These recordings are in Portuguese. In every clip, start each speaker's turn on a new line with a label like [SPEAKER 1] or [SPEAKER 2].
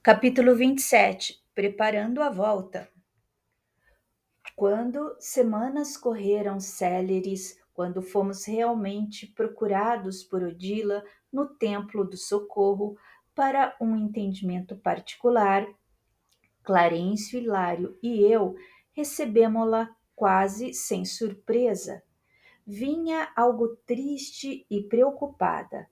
[SPEAKER 1] Capítulo 27 Preparando a volta. Quando semanas correram céleres, quando fomos realmente procurados por Odila no Templo do Socorro para um entendimento particular, Clarencio, Hilário e eu recebemos-la quase sem surpresa. Vinha algo triste e preocupada.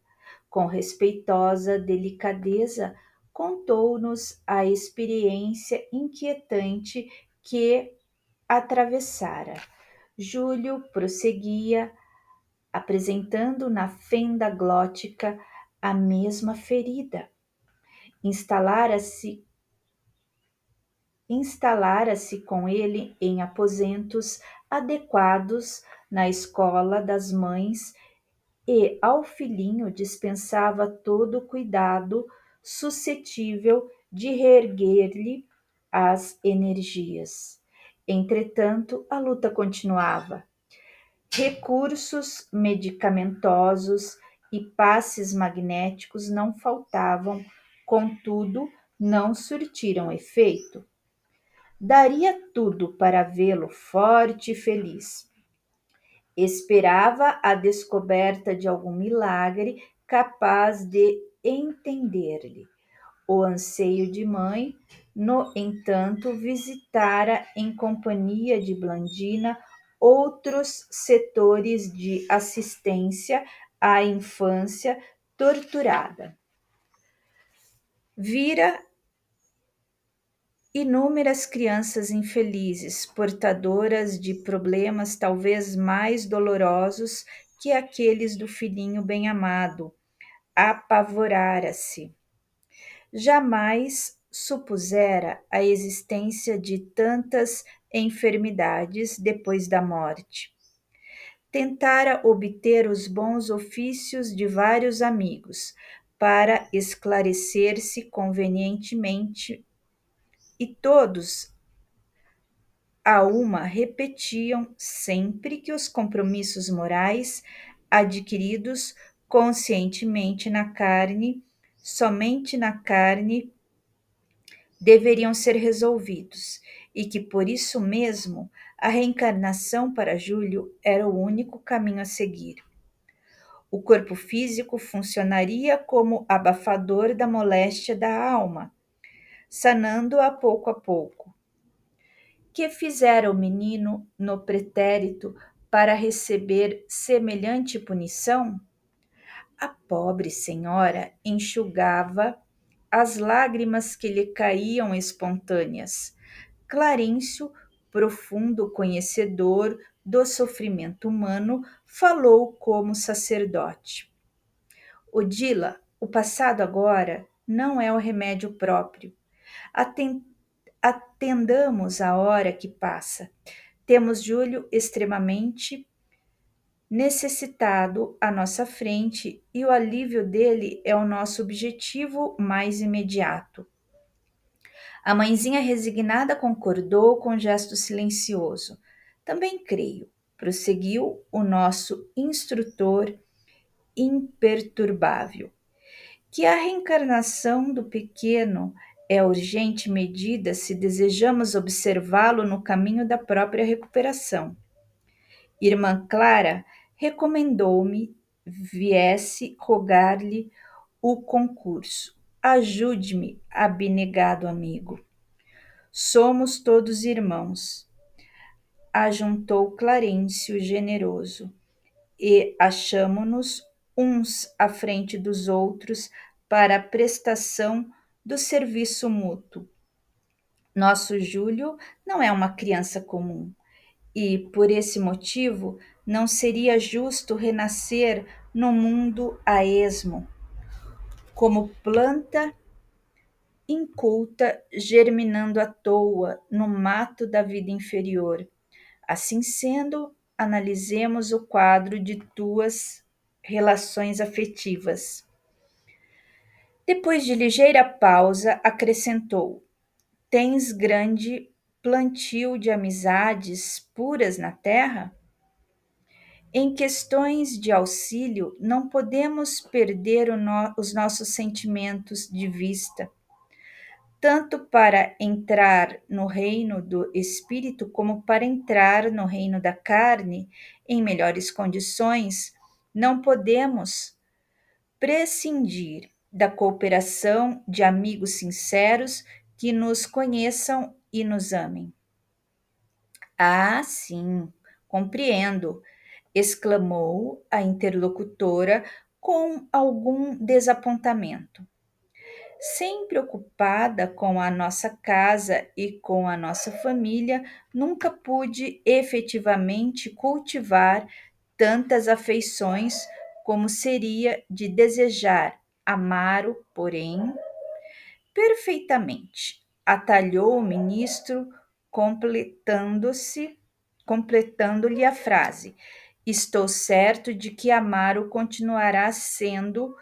[SPEAKER 1] Com respeitosa delicadeza, contou-nos a experiência inquietante que atravessara. Júlio prosseguia, apresentando na fenda glótica a mesma ferida. Instalara-se instalara-se com ele em aposentos adequados na escola das mães e ao filhinho dispensava todo cuidado suscetível de reerguer-lhe as energias. Entretanto, a luta continuava. Recursos medicamentosos e passes magnéticos não faltavam, contudo, não surtiram efeito. Daria tudo para vê-lo forte e feliz. Esperava a descoberta de algum milagre capaz de entender-lhe. O anseio de mãe, no entanto, visitara em companhia de Blandina outros setores de assistência à infância torturada. Vira inúmeras crianças infelizes, portadoras de problemas talvez mais dolorosos que aqueles do filhinho bem-amado, apavorara-se. Jamais supusera a existência de tantas enfermidades depois da morte. Tentara obter os bons ofícios de vários amigos para esclarecer-se convenientemente e todos a uma repetiam sempre que os compromissos morais adquiridos conscientemente na carne, somente na carne, deveriam ser resolvidos e que por isso mesmo a reencarnação para Júlio era o único caminho a seguir. O corpo físico funcionaria como abafador da moléstia da alma, sanando-a pouco a pouco. Que fizera o menino no pretérito para receber semelhante punição? A pobre senhora enxugava as lágrimas que lhe caíam espontâneas. Clarencio, profundo conhecedor do sofrimento humano, falou como sacerdote. Odila, o passado agora não é o remédio próprio. Atendamos a hora que passa. Temos Júlio extremamente necessitado à nossa frente e o alívio dele é o nosso objetivo mais imediato. A mãezinha resignada concordou com um gesto silencioso. Também creio, prosseguiu o nosso instrutor imperturbável, que a reencarnação do pequeno é urgente medida se desejamos observá-lo no caminho da própria recuperação. Irmã Clara recomendou-me viesse rogar-lhe o concurso. Ajude-me, abnegado amigo. Somos todos irmãos, ajuntou Clarencio generoso, e achamo-nos uns à frente dos outros para a prestação do serviço mútuo. Nosso Júlio não é uma criança comum e, por esse motivo, não seria justo renascer no mundo a esmo, como planta inculta germinando à toa no mato da vida inferior. Assim sendo, analisemos o quadro de tuas relações afetivas. Depois de ligeira pausa, acrescentou: Tens grande plantio de amizades puras na terra? Em questões de auxílio, não podemos perder no, os nossos sentimentos de vista. tanto para entrar no reino do espírito como para entrar no reino da carne em melhores condições, não podemos prescindir da cooperação de amigos sinceros que nos conheçam e nos amem. Ah, sim, compreendo, exclamou a interlocutora com algum desapontamento. Sempre ocupada com a nossa casa e com a nossa família, nunca pude efetivamente cultivar tantas afeições como seria de desejar amar-o, porém, perfeitamente. Atalhou o ministro, completando-se, completando-lhe a frase. Estou certo de que Amaro continuará sendo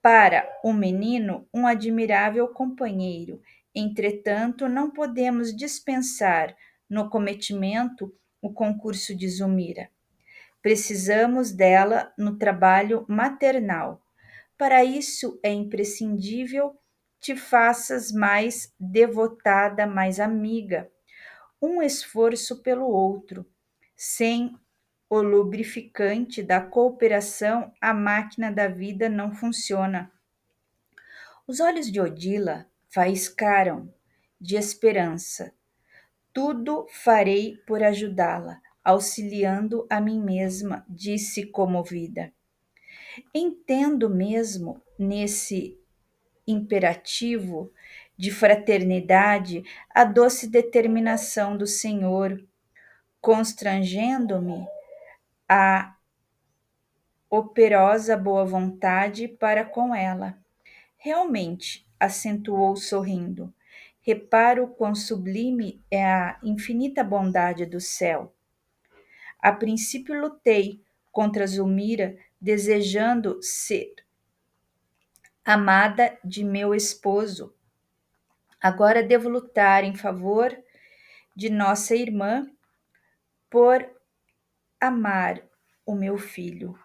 [SPEAKER 1] para o menino um admirável companheiro. Entretanto, não podemos dispensar no cometimento o concurso de Zumira. Precisamos dela no trabalho maternal. Para isso é imprescindível te faças mais devotada, mais amiga. Um esforço pelo outro. Sem o lubrificante da cooperação, a máquina da vida não funciona. Os olhos de Odila faiscaram de esperança. Tudo farei por ajudá-la, auxiliando a mim mesma, disse comovida. Entendo mesmo nesse imperativo de fraternidade a doce determinação do Senhor, constrangendo-me a operosa boa vontade para com ela. Realmente, acentuou sorrindo, reparo quão sublime é a infinita bondade do céu. A princípio lutei contra Zulmira, desejando ser amada de meu esposo. Agora devo lutar em favor de nossa irmã por amar o meu filho.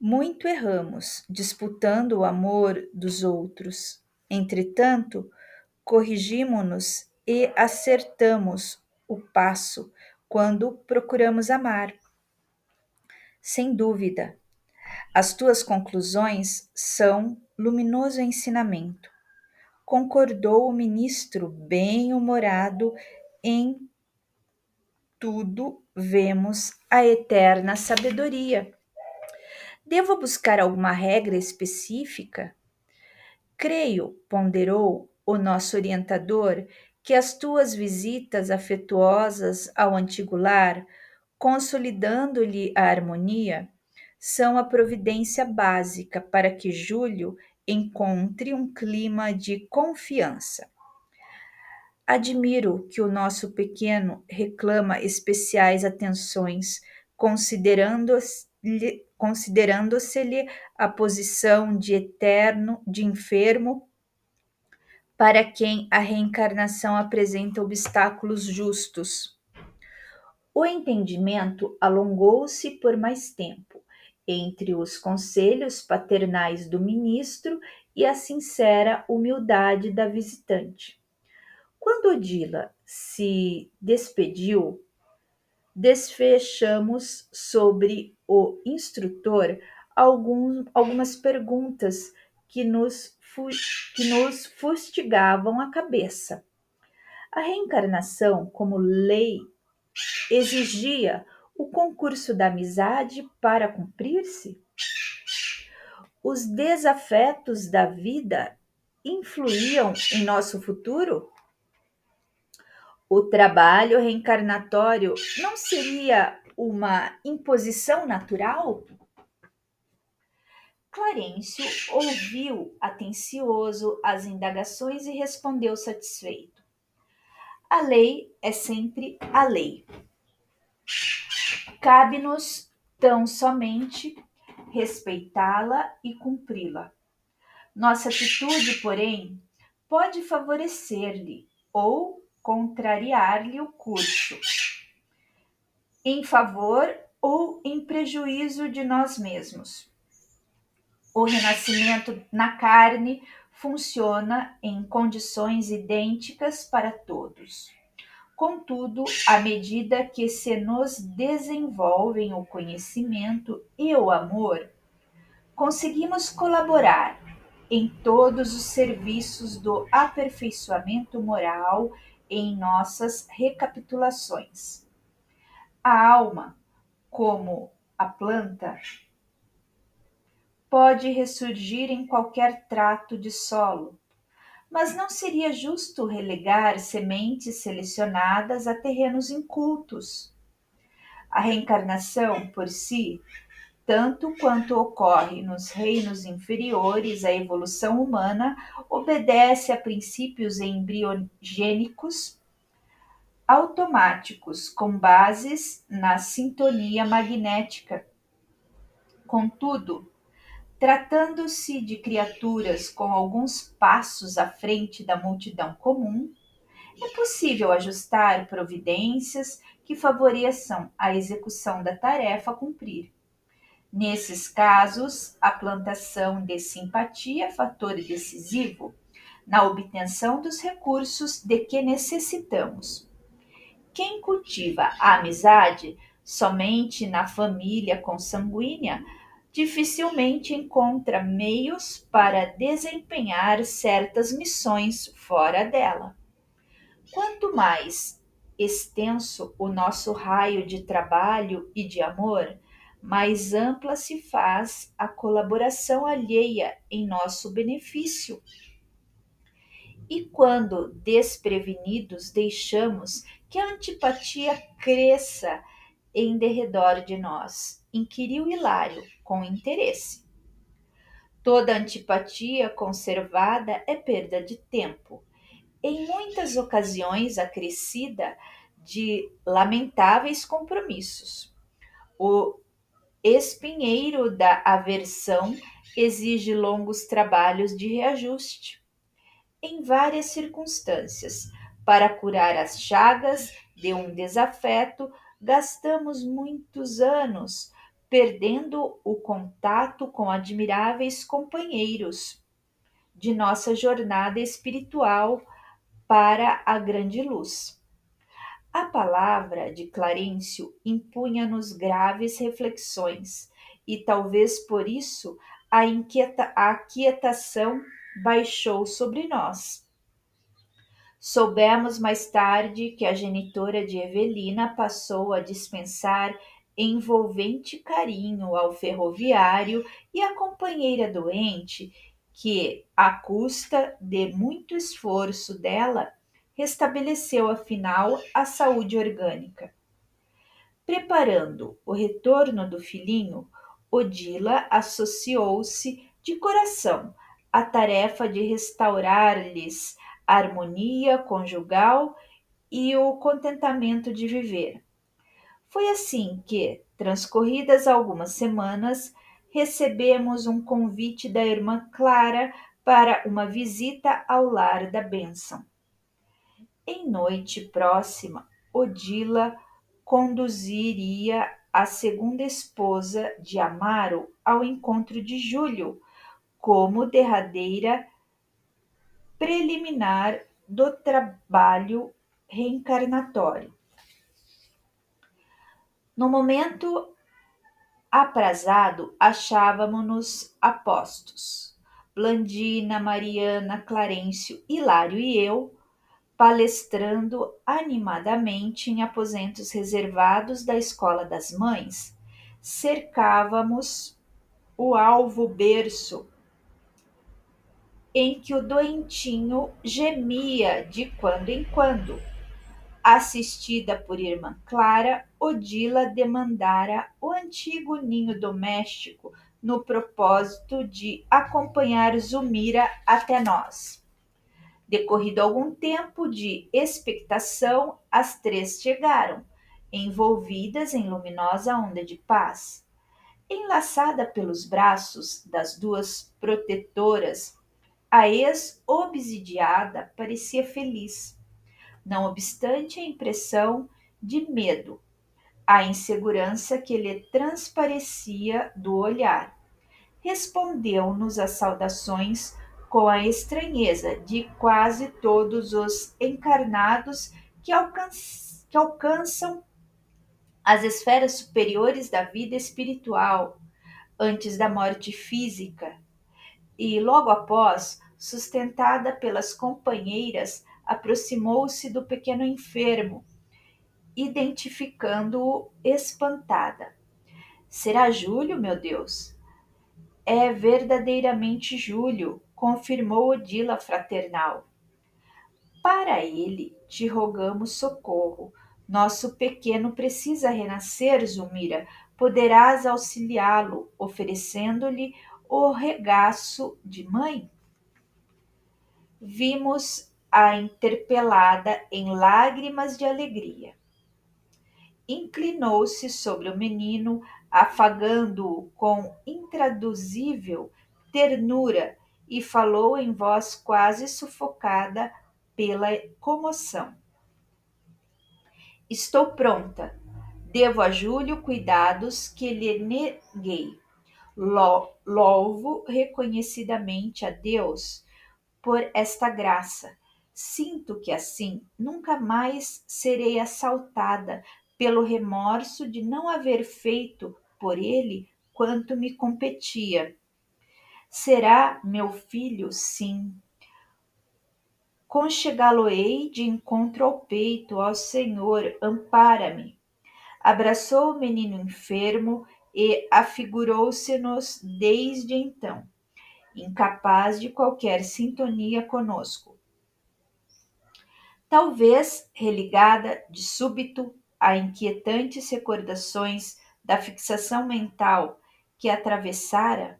[SPEAKER 1] Muito erramos disputando o amor dos outros. Entretanto, corrigimo-nos e acertamos o passo quando procuramos amar. Sem dúvida, as tuas conclusões são luminoso ensinamento. Concordou o ministro, bem-humorado em tudo vemos a eterna sabedoria. Devo buscar alguma regra específica? Creio, ponderou o nosso orientador, que as tuas visitas afetuosas ao antigo lar, consolidando-lhe a harmonia, são a providência básica para que Júlio encontre um clima de confiança. Admiro que o nosso pequeno reclama especiais atenções, considerando-se-lhe considerando a posição de eterno, de enfermo, para quem a reencarnação apresenta obstáculos justos. O entendimento alongou-se por mais tempo entre os conselhos paternais do ministro e a sincera humildade da visitante. Quando Odila se despediu, desfechamos sobre o instrutor algum, algumas perguntas que nos, que nos fustigavam a cabeça. A reencarnação, como lei, exigia o concurso da amizade para cumprir-se? Os desafetos da vida influíam em nosso futuro? O trabalho reencarnatório não seria uma imposição natural? Clarencio ouviu atencioso as indagações e respondeu satisfeito. A lei é sempre a lei. Cabe-nos tão somente respeitá-la e cumpri-la. Nossa atitude, porém, pode favorecer-lhe ou contrariar-lhe o curso, em favor ou em prejuízo de nós mesmos. O renascimento na carne funciona em condições idênticas para todos. Contudo, à medida que se nos desenvolvem o conhecimento e o amor, conseguimos colaborar em todos os serviços do aperfeiçoamento moral em nossas recapitulações. A alma, como a planta, pode ressurgir em qualquer trato de solo, mas não seria justo relegar sementes selecionadas a terrenos incultos. A reencarnação, por si, tanto quanto ocorre nos reinos inferiores à evolução humana, obedece a princípios embriogênicos automáticos com bases na sintonia magnética. Contudo, Tratando-se de criaturas com alguns passos à frente da multidão comum, é possível ajustar providências que favoreçam a execução da tarefa a cumprir. Nesses casos, a plantação de simpatia é fator decisivo na obtenção dos recursos de que necessitamos. Quem cultiva a amizade somente na família consanguínea dificilmente encontra meios para desempenhar certas missões fora dela. Quanto mais extenso o nosso raio de trabalho e de amor, mais ampla se faz a colaboração alheia em nosso benefício. E quando desprevenidos deixamos que a antipatia cresça em derredor de nós, inquiriu Hilário com interesse. Toda antipatia conservada é perda de tempo, em muitas ocasiões acrescida de lamentáveis compromissos. O espinheiro da aversão exige longos trabalhos de reajuste. Em várias circunstâncias, para curar as chagas de um desafeto, gastamos muitos anos perdendo o contato com admiráveis companheiros de nossa jornada espiritual para a grande luz. A palavra de Clarencio impunha-nos graves reflexões, e talvez por isso a, inquieta, a aquietação baixou sobre nós. Soubemos mais tarde que a genitora de Evelina passou a dispensar envolvente carinho ao ferroviário e à companheira doente, que, à custa de muito esforço dela, restabeleceu afinal a saúde orgânica. Preparando o retorno do filhinho, Odila associou-se de coração à tarefa de restaurar-lhes a harmonia conjugal e o contentamento de viver. Foi assim que, transcorridas algumas semanas, recebemos um convite da irmã Clara para uma visita ao lar da bênção. Em noite próxima, Odila conduziria a segunda esposa de Amaro ao encontro de Júlio, como derradeira preliminar do trabalho reencarnatório. No momento aprazado, achávamos-nos apostos. Blandina, Mariana, Clarencio, Hilário e eu, palestrando animadamente em aposentos reservados da Escola das Mães, cercávamos o alvo berço em que o doentinho gemia de quando em quando Assistida por irmã Clara, Odila demandara o antigo ninho doméstico no propósito de acompanhar Zumira até nós. Decorrido algum tempo de expectação, as três chegaram, envolvidas em luminosa onda de paz. Enlaçada pelos braços das duas protetoras, a ex-obsidiada parecia feliz não obstante a impressão de medo, a insegurança que lhe transparecia do olhar. Respondeu-nos às saudações com a estranheza de quase todos os encarnados que, alcan que alcançam as esferas superiores da vida espiritual antes da morte física e, logo após, sustentada pelas companheiras, aproximou-se do pequeno enfermo, identificando-o espantada. Será Júlio, meu Deus? É verdadeiramente Júlio, confirmou Odila fraternal. Para ele, te rogamos socorro. Nosso pequeno precisa renascer, Zulmira. Poderás auxiliá-lo, oferecendo-lhe o regaço de mãe? Vimos a interpelada em lágrimas de alegria. Inclinou-se sobre o menino, afagando-o com intraduzível ternura e falou em voz quase sufocada pela comoção. Estou pronta. Devo a Júlio cuidados que lhe neguei. Louvo reconhecidamente a Deus por esta graça. Sinto que assim nunca mais serei assaltada pelo remorso de não haver feito por ele quanto me competia. Será meu filho, sim. Conchegá-lo-ei de encontro ao peito, ao Senhor, ampara-me. Abraçou o menino enfermo e afigurou-se-nos desde então, incapaz de qualquer sintonia conosco. Talvez religada de súbito a inquietantes recordações da fixação mental que atravessara,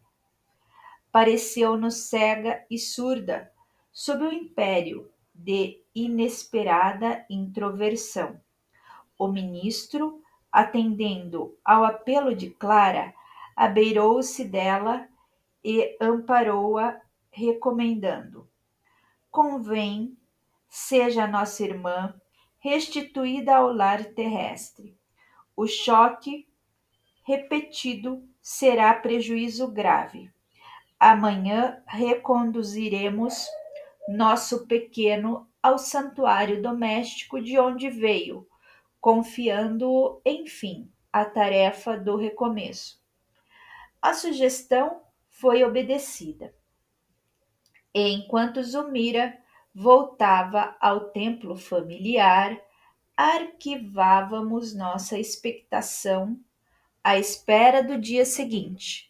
[SPEAKER 1] pareceu-nos cega e surda sob o império de inesperada introversão. O ministro atendendo ao apelo de Clara, abeirou-se dela e amparou-a, recomendando: Convém seja nossa irmã restituída ao lar terrestre. O choque repetido será prejuízo grave. Amanhã reconduziremos nosso pequeno ao santuário doméstico de onde veio, confiando-o, enfim, à tarefa do recomeço. A sugestão foi obedecida. Enquanto Zumira voltava ao templo familiar, arquivávamos nossa expectação à espera do dia seguinte.